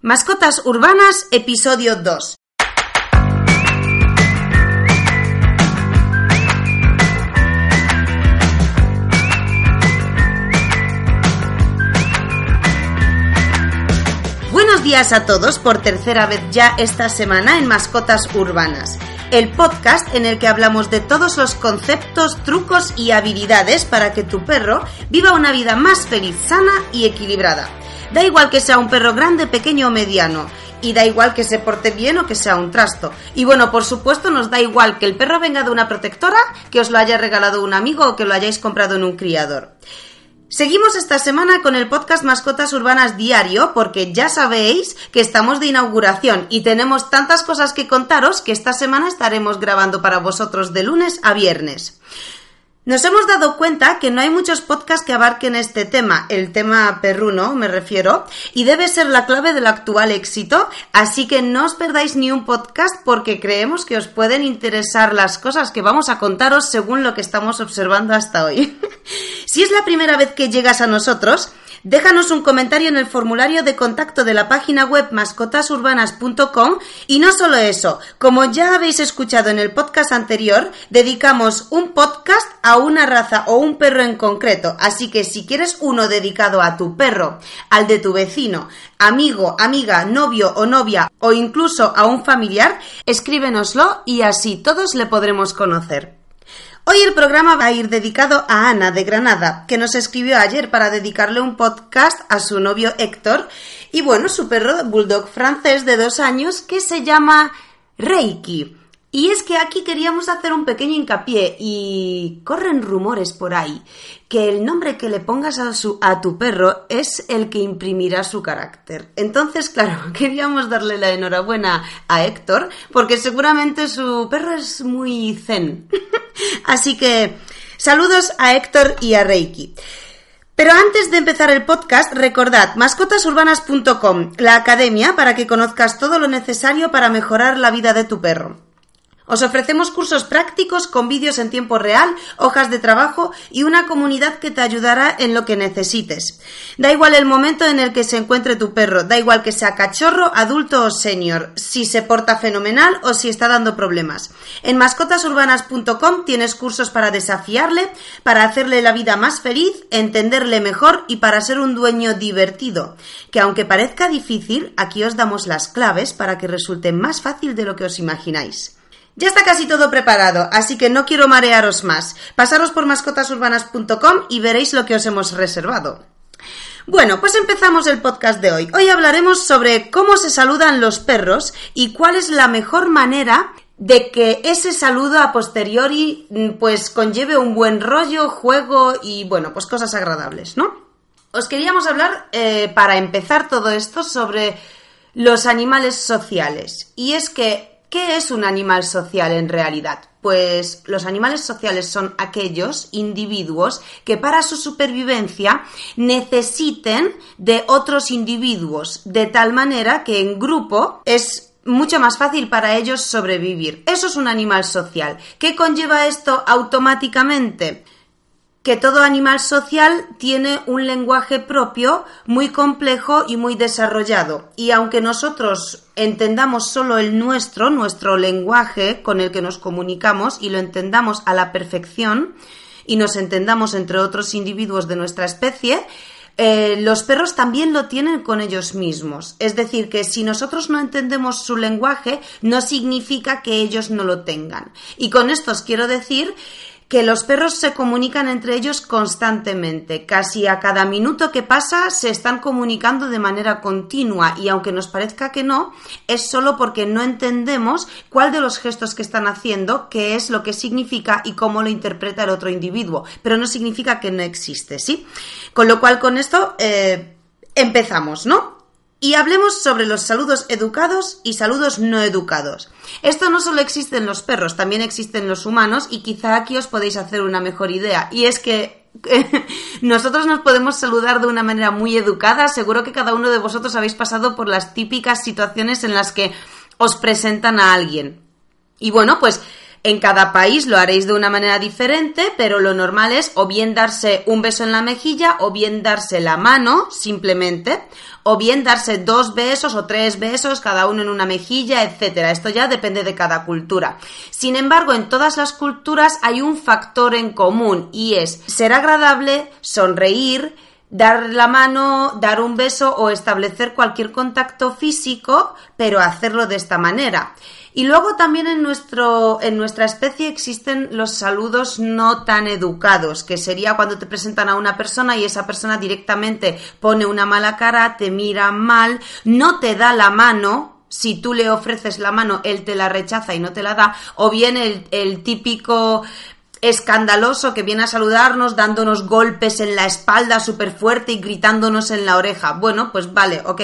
Mascotas Urbanas, episodio 2. Buenos días a todos por tercera vez ya esta semana en Mascotas Urbanas, el podcast en el que hablamos de todos los conceptos, trucos y habilidades para que tu perro viva una vida más feliz, sana y equilibrada. Da igual que sea un perro grande, pequeño o mediano. Y da igual que se porte bien o que sea un trasto. Y bueno, por supuesto nos da igual que el perro venga de una protectora, que os lo haya regalado un amigo o que lo hayáis comprado en un criador. Seguimos esta semana con el podcast Mascotas Urbanas Diario porque ya sabéis que estamos de inauguración y tenemos tantas cosas que contaros que esta semana estaremos grabando para vosotros de lunes a viernes. Nos hemos dado cuenta que no hay muchos podcasts que abarquen este tema, el tema perruno me refiero, y debe ser la clave del actual éxito, así que no os perdáis ni un podcast porque creemos que os pueden interesar las cosas que vamos a contaros según lo que estamos observando hasta hoy. si es la primera vez que llegas a nosotros, Déjanos un comentario en el formulario de contacto de la página web mascotasurbanas.com y no solo eso, como ya habéis escuchado en el podcast anterior, dedicamos un podcast a una raza o un perro en concreto, así que si quieres uno dedicado a tu perro, al de tu vecino, amigo, amiga, novio o novia o incluso a un familiar, escríbenoslo y así todos le podremos conocer. Hoy el programa va a ir dedicado a Ana de Granada, que nos escribió ayer para dedicarle un podcast a su novio Héctor y bueno, su perro bulldog francés de dos años que se llama Reiki. Y es que aquí queríamos hacer un pequeño hincapié y corren rumores por ahí que el nombre que le pongas a, su, a tu perro es el que imprimirá su carácter. Entonces, claro, queríamos darle la enhorabuena a Héctor porque seguramente su perro es muy zen. Así que saludos a Héctor y a Reiki. Pero antes de empezar el podcast, recordad mascotasurbanas.com, la academia para que conozcas todo lo necesario para mejorar la vida de tu perro. Os ofrecemos cursos prácticos con vídeos en tiempo real, hojas de trabajo y una comunidad que te ayudará en lo que necesites. Da igual el momento en el que se encuentre tu perro, da igual que sea cachorro, adulto o senior, si se porta fenomenal o si está dando problemas. En mascotasurbanas.com tienes cursos para desafiarle, para hacerle la vida más feliz, entenderle mejor y para ser un dueño divertido. Que aunque parezca difícil, aquí os damos las claves para que resulte más fácil de lo que os imagináis. Ya está casi todo preparado, así que no quiero marearos más. Pasaros por mascotasurbanas.com y veréis lo que os hemos reservado. Bueno, pues empezamos el podcast de hoy. Hoy hablaremos sobre cómo se saludan los perros y cuál es la mejor manera de que ese saludo a posteriori pues conlleve un buen rollo, juego y bueno, pues cosas agradables, ¿no? Os queríamos hablar eh, para empezar todo esto sobre los animales sociales. Y es que ¿Qué es un animal social en realidad? Pues los animales sociales son aquellos individuos que para su supervivencia necesiten de otros individuos, de tal manera que en grupo es mucho más fácil para ellos sobrevivir. Eso es un animal social. ¿Qué conlleva esto automáticamente? Que todo animal social tiene un lenguaje propio muy complejo y muy desarrollado. Y aunque nosotros entendamos solo el nuestro, nuestro lenguaje con el que nos comunicamos y lo entendamos a la perfección y nos entendamos entre otros individuos de nuestra especie, eh, los perros también lo tienen con ellos mismos. Es decir, que si nosotros no entendemos su lenguaje, no significa que ellos no lo tengan. Y con esto os quiero decir que los perros se comunican entre ellos constantemente. Casi a cada minuto que pasa se están comunicando de manera continua y aunque nos parezca que no, es solo porque no entendemos cuál de los gestos que están haciendo, qué es lo que significa y cómo lo interpreta el otro individuo. Pero no significa que no existe, ¿sí? Con lo cual con esto eh, empezamos, ¿no? Y hablemos sobre los saludos educados y saludos no educados. Esto no solo existe en los perros, también existe en los humanos y quizá aquí os podéis hacer una mejor idea. Y es que nosotros nos podemos saludar de una manera muy educada. Seguro que cada uno de vosotros habéis pasado por las típicas situaciones en las que os presentan a alguien. Y bueno, pues En cada país lo haréis de una manera diferente, pero lo normal es o bien darse un beso en la mejilla o bien darse la mano simplemente o bien darse dos besos o tres besos, cada uno en una mejilla, etcétera. Esto ya depende de cada cultura. Sin embargo, en todas las culturas hay un factor en común y es ser agradable, sonreír, dar la mano, dar un beso o establecer cualquier contacto físico, pero hacerlo de esta manera. Y luego también en, nuestro, en nuestra especie existen los saludos no tan educados, que sería cuando te presentan a una persona y esa persona directamente pone una mala cara, te mira mal, no te da la mano, si tú le ofreces la mano, él te la rechaza y no te la da, o bien el, el típico escandaloso que viene a saludarnos dándonos golpes en la espalda súper fuerte y gritándonos en la oreja. Bueno, pues vale, ok.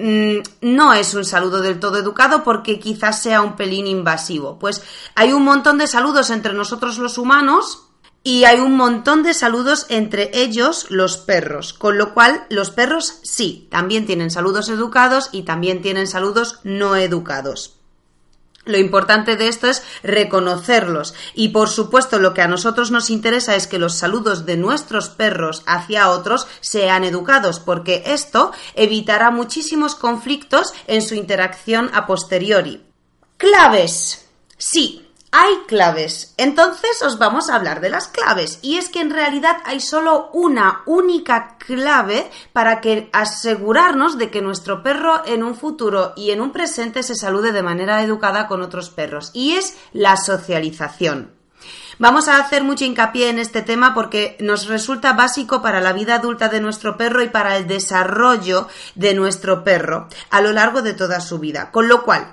Mm, no es un saludo del todo educado porque quizás sea un pelín invasivo. Pues hay un montón de saludos entre nosotros los humanos y hay un montón de saludos entre ellos los perros, con lo cual los perros sí, también tienen saludos educados y también tienen saludos no educados. Lo importante de esto es reconocerlos y por supuesto lo que a nosotros nos interesa es que los saludos de nuestros perros hacia otros sean educados porque esto evitará muchísimos conflictos en su interacción a posteriori. Claves. Sí, hay claves. Entonces os vamos a hablar de las claves. Y es que en realidad hay solo una única clave para que asegurarnos de que nuestro perro en un futuro y en un presente se salude de manera educada con otros perros. Y es la socialización. Vamos a hacer mucho hincapié en este tema porque nos resulta básico para la vida adulta de nuestro perro y para el desarrollo de nuestro perro a lo largo de toda su vida. Con lo cual,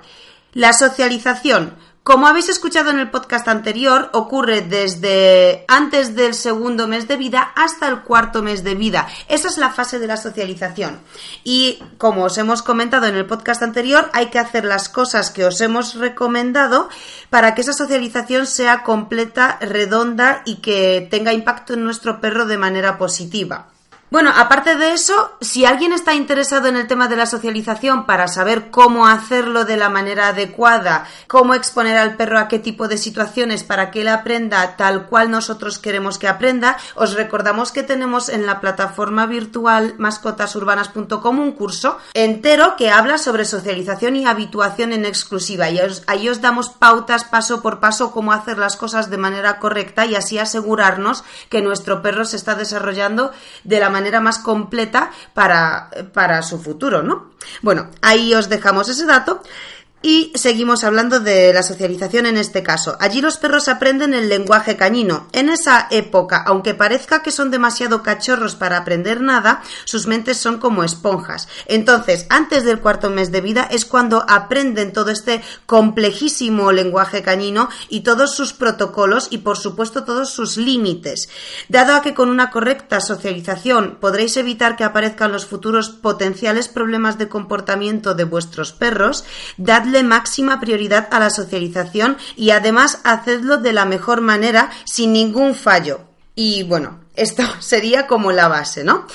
la socialización como habéis escuchado en el podcast anterior, ocurre desde antes del segundo mes de vida hasta el cuarto mes de vida. Esa es la fase de la socialización. Y como os hemos comentado en el podcast anterior, hay que hacer las cosas que os hemos recomendado para que esa socialización sea completa, redonda y que tenga impacto en nuestro perro de manera positiva. Bueno, aparte de eso, si alguien está interesado en el tema de la socialización para saber cómo hacerlo de la manera adecuada, cómo exponer al perro a qué tipo de situaciones para que él aprenda tal cual nosotros queremos que aprenda, os recordamos que tenemos en la plataforma virtual mascotasurbanas.com un curso entero que habla sobre socialización y habituación en exclusiva. Y ahí os damos pautas paso por paso cómo hacer las cosas de manera correcta y así asegurarnos que nuestro perro se está desarrollando de la manera más completa para, para su futuro, ¿no? Bueno, ahí os dejamos ese dato. Y seguimos hablando de la socialización en este caso. Allí los perros aprenden el lenguaje cañino. En esa época, aunque parezca que son demasiado cachorros para aprender nada, sus mentes son como esponjas. Entonces, antes del cuarto mes de vida es cuando aprenden todo este complejísimo lenguaje cañino y todos sus protocolos y por supuesto todos sus límites. Dado a que con una correcta socialización podréis evitar que aparezcan los futuros potenciales problemas de comportamiento de vuestros perros, dadle máxima prioridad a la socialización y además hacedlo de la mejor manera sin ningún fallo. Y bueno, esto sería como la base, ¿no?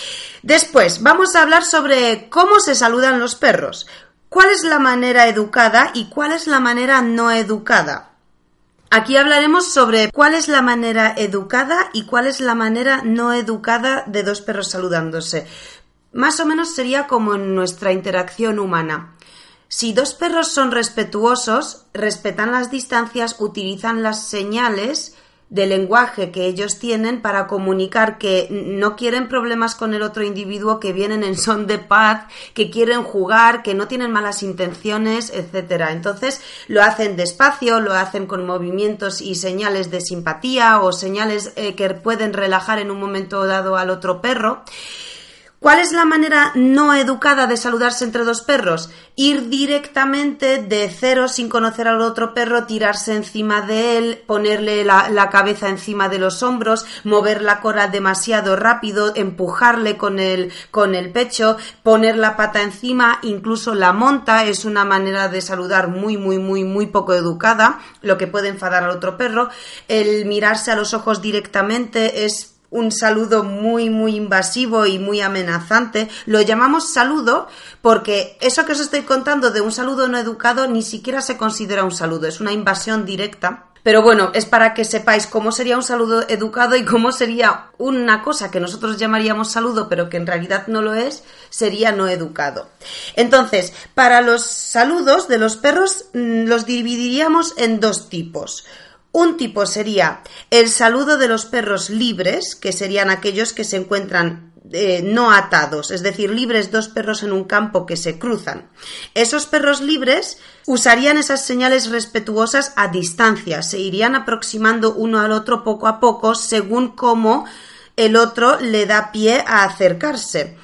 Después, vamos a hablar sobre cómo se saludan los perros. ¿Cuál es la manera educada y cuál es la manera no educada? Aquí hablaremos sobre cuál es la manera educada y cuál es la manera no educada de dos perros saludándose. Más o menos sería como en nuestra interacción humana. Si dos perros son respetuosos, respetan las distancias, utilizan las señales de lenguaje que ellos tienen para comunicar que no quieren problemas con el otro individuo, que vienen en son de paz, que quieren jugar, que no tienen malas intenciones, etcétera. Entonces lo hacen despacio, lo hacen con movimientos y señales de simpatía o señales eh, que pueden relajar en un momento dado al otro perro. ¿Cuál es la manera no educada de saludarse entre dos perros? Ir directamente de cero sin conocer al otro perro, tirarse encima de él, ponerle la, cabeza encima de los hombros, mover la cola demasiado rápido, empujarle con el, con el pecho, poner la pata encima, incluso la monta es una manera de saludar muy, muy, muy, muy poco educada, lo que puede enfadar al otro perro. El mirarse a los ojos directamente es un saludo muy, muy invasivo y muy amenazante. Lo llamamos saludo porque eso que os estoy contando de un saludo no educado ni siquiera se considera un saludo, es una invasión directa. Pero bueno, es para que sepáis cómo sería un saludo educado y cómo sería una cosa que nosotros llamaríamos saludo, pero que en realidad no lo es, sería no educado. Entonces, para los saludos de los perros mm, los dividiríamos en dos tipos. Un tipo sería el saludo de los perros libres, que serían aquellos que se encuentran eh, no atados, es decir, libres dos perros en un campo que se cruzan. Esos perros libres usarían esas señales respetuosas a distancia, se irían aproximando uno al otro poco a poco según cómo el otro le da pie a acercarse.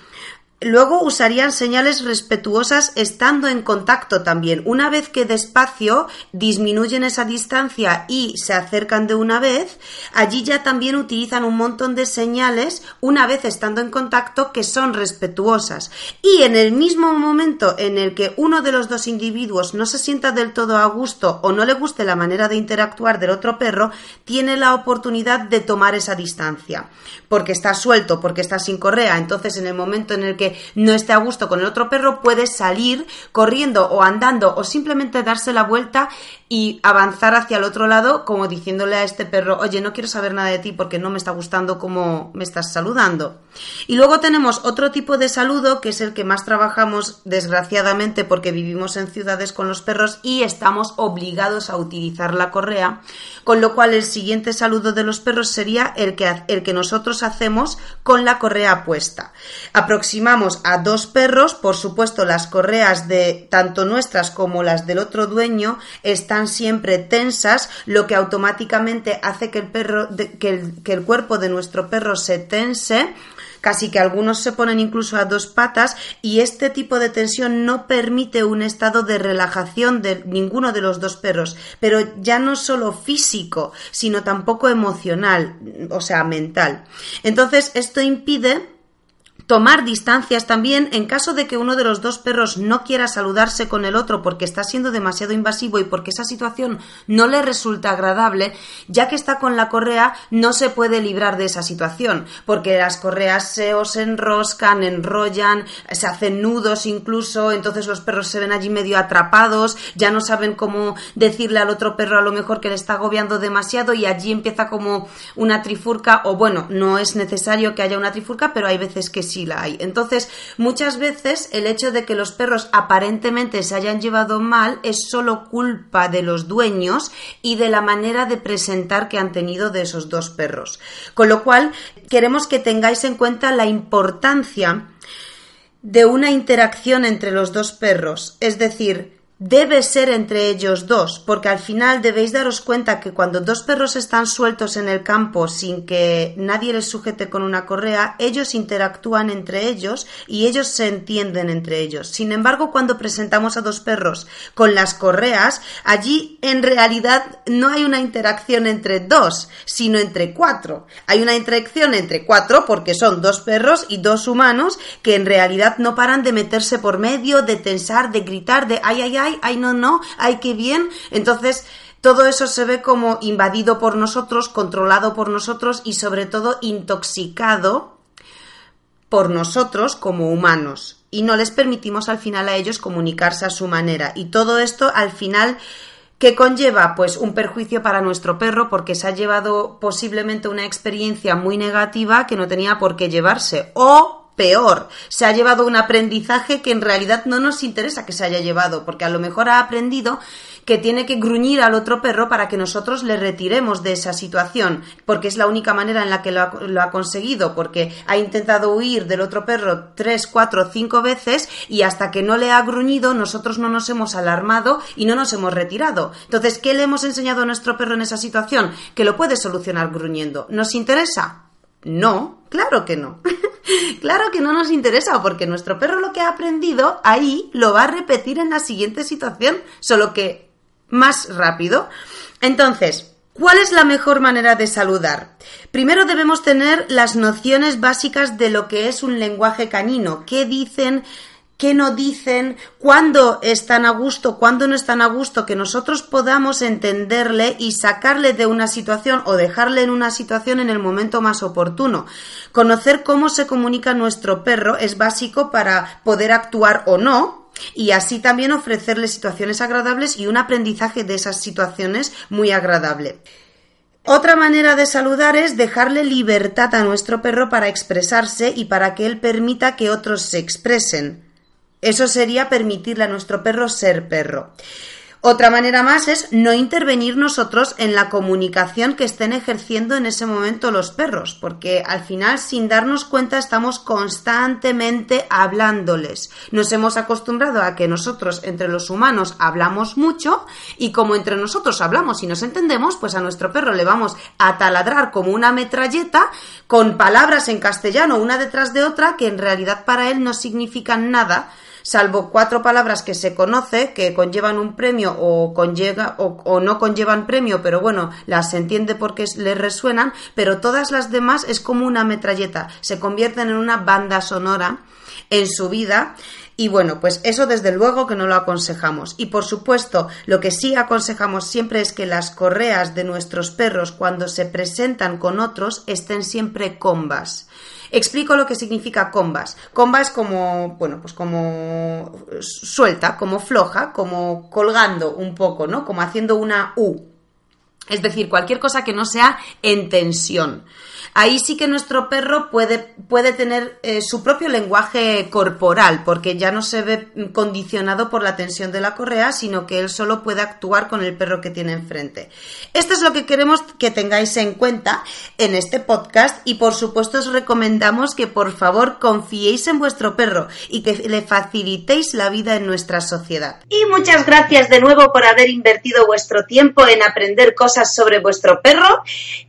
Luego usarían señales respetuosas estando en contacto también. Una vez que despacio disminuyen esa distancia y se acercan de una vez, allí ya también utilizan un montón de señales una vez estando en contacto que son respetuosas. Y en el mismo momento en el que uno de los dos individuos no se sienta del todo a gusto o no le guste la manera de interactuar del otro perro, tiene la oportunidad de tomar esa distancia. Porque está suelto, porque está sin correa. Entonces en el momento en el no esté a gusto con el otro perro, puede salir corriendo o andando o simplemente darse la vuelta y avanzar hacia el otro lado como diciéndole a este perro, oye, no quiero saber nada de ti porque no me está gustando cómo me estás saludando. Y luego tenemos otro tipo de saludo que es el que más trabajamos desgraciadamente porque vivimos en ciudades con los perros y estamos obligados a utilizar la correa, con lo cual el siguiente saludo de los perros sería el que, el que nosotros hacemos con la correa puesta. Aproximamos a dos perros, por supuesto las correas de tanto nuestras como las del otro dueño están siempre tensas, lo que automáticamente hace que el, perro, que el, cuerpo de nuestro perro se tense casi que algunos se ponen incluso a dos patas y este tipo de tensión no permite un estado de relajación de ninguno de los dos perros, pero ya no solo físico, sino tampoco emocional, o sea, mental. Entonces, esto impide Tomar distancias también en caso de que uno de los dos perros no quiera saludarse con el otro porque está siendo demasiado invasivo y porque esa situación no le resulta agradable, ya que está con la correa no se puede librar de esa situación, porque las correas se os enroscan, enrollan, se hacen nudos incluso, entonces los perros se ven allí medio atrapados, ya no saben cómo decirle al otro perro a lo mejor que le está agobiando demasiado y allí empieza como una trifurca o bueno, no es necesario que haya una trifurca, pero hay veces que sí la hay. Entonces, muchas veces el hecho de que los perros aparentemente se hayan llevado mal es solo culpa de los dueños y de la manera de presentar que han tenido de esos dos perros. Con lo cual, queremos que tengáis en cuenta la importancia de una interacción entre los dos perros, es decir, debe ser entre ellos dos, porque al final debéis daros cuenta que cuando dos perros están sueltos en el campo sin que nadie les sujete con una correa, ellos interactúan entre ellos y ellos se entienden entre ellos. Sin embargo, cuando presentamos a dos perros con las correas, allí en realidad no hay una interacción entre dos, sino entre cuatro. Hay una interacción entre cuatro porque son dos perros y dos humanos que en realidad no paran de meterse por medio, de tensar, de gritar, de ay, ay, ay, ay, no, no, ay, qué bien. Entonces, todo eso se ve como invadido por nosotros, controlado por nosotros y sobre todo intoxicado por nosotros como humanos. Y no les permitimos al final a ellos comunicarse a su manera. Y todo esto al final ¿Qué conlleva? Pues un perjuicio para nuestro perro porque se ha llevado posiblemente una experiencia muy negativa que no tenía por qué llevarse. O peor, se ha llevado un aprendizaje que en realidad no nos interesa que se haya llevado, porque a lo mejor ha aprendido que tiene que gruñir al otro perro para que nosotros le retiremos de esa situación, porque es la única manera en la que lo ha, conseguido, porque ha intentado huir del otro perro tres, cuatro, cinco veces y hasta que no le ha gruñido nosotros no nos hemos alarmado y no nos hemos retirado. Entonces, ¿qué le hemos enseñado a nuestro perro en esa situación? Que lo puede solucionar gruñendo. ¿Nos interesa? No, claro que no. claro que no nos interesa porque nuestro perro lo que ha aprendido ahí lo va a repetir en la siguiente situación, solo que más rápido. Entonces, ¿Cuál es la mejor manera de saludar? Primero debemos tener las nociones básicas de lo que es un lenguaje canino. ¿Qué dicen qué no dicen, cuándo están a gusto, cuándo no están a gusto, que nosotros podamos entenderle y sacarle de una situación o dejarle en una situación en el momento más oportuno. Conocer cómo se comunica nuestro perro es básico para poder actuar o no y así también ofrecerle situaciones agradables y un aprendizaje de esas situaciones muy agradable. Otra manera de saludar es dejarle libertad a nuestro perro para expresarse y para que él permita que otros se expresen. Eso sería permitirle a nuestro perro ser perro. Otra manera más es no intervenir nosotros en la comunicación que estén ejerciendo en ese momento los perros, porque al final sin darnos cuenta estamos constantemente hablándoles. Nos hemos acostumbrado a que nosotros entre los humanos hablamos mucho y como entre nosotros hablamos y nos entendemos, pues a nuestro perro le vamos a taladrar como una metralleta con palabras en castellano una detrás de otra que en realidad para él no significan nada salvo cuatro palabras que se conoce, que conllevan un premio o, o, no conllevan premio, pero bueno, las entiende porque les resuenan, pero todas las demás es como una metralleta, se convierten en una banda sonora en su vida. Y bueno, pues eso desde luego que no lo aconsejamos. Y por supuesto, lo que sí aconsejamos siempre es que las correas de nuestros perros cuando se presentan con otros estén siempre combas. Explico lo que significa combas. Comba es como, bueno, pues como suelta, como floja, como colgando un poco, ¿no? Como haciendo una U. Es decir, cualquier cosa que no sea en tensión ahí sí que nuestro perro puede, puede tener eh, su propio lenguaje corporal, porque ya no se ve condicionado por la tensión de la correa, sino que él solo puede actuar con el perro que tiene enfrente. Esto es lo que queremos que tengáis en cuenta en este podcast y por supuesto os recomendamos que por favor confiéis en vuestro perro y que le facilitéis la vida en nuestra sociedad. Y muchas gracias de nuevo por haber invertido vuestro tiempo en aprender cosas sobre vuestro perro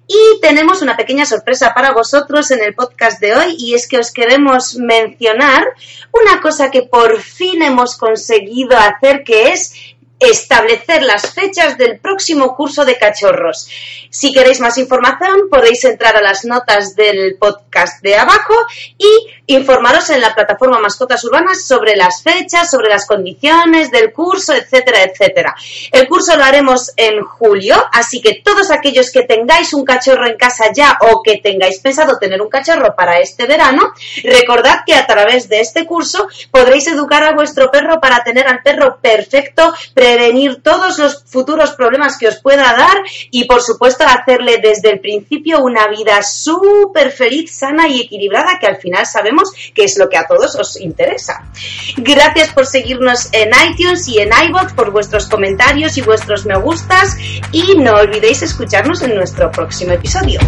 y tenemos una pequeña sorpresa para vosotros en el podcast de hoy y es que os queremos mencionar una cosa que por fin hemos conseguido hacer que es establecer las fechas del próximo curso de cachorros. Si queréis más información, podéis entrar a las notas del podcast de abajo y informaros en la plataforma Mascotas Urbanas sobre las fechas, sobre las condiciones del curso, etcétera, etcétera. El curso lo haremos en julio, así que todos aquellos que tengáis un cachorro en casa ya o que tengáis pensado tener un cachorro para este verano, recordad que a través de este curso podréis educar a vuestro perro para tener al perro perfecto, prevenir todos los futuros problemas que os pueda dar y por supuesto hacerle desde el principio una vida súper feliz, sana y equilibrada que al final sabemos que es lo que a todos os interesa. Gracias por seguirnos en iTunes y en iBox, por vuestros comentarios y vuestros me gustas y no olvidéis escucharnos en nuestro próximo episodio.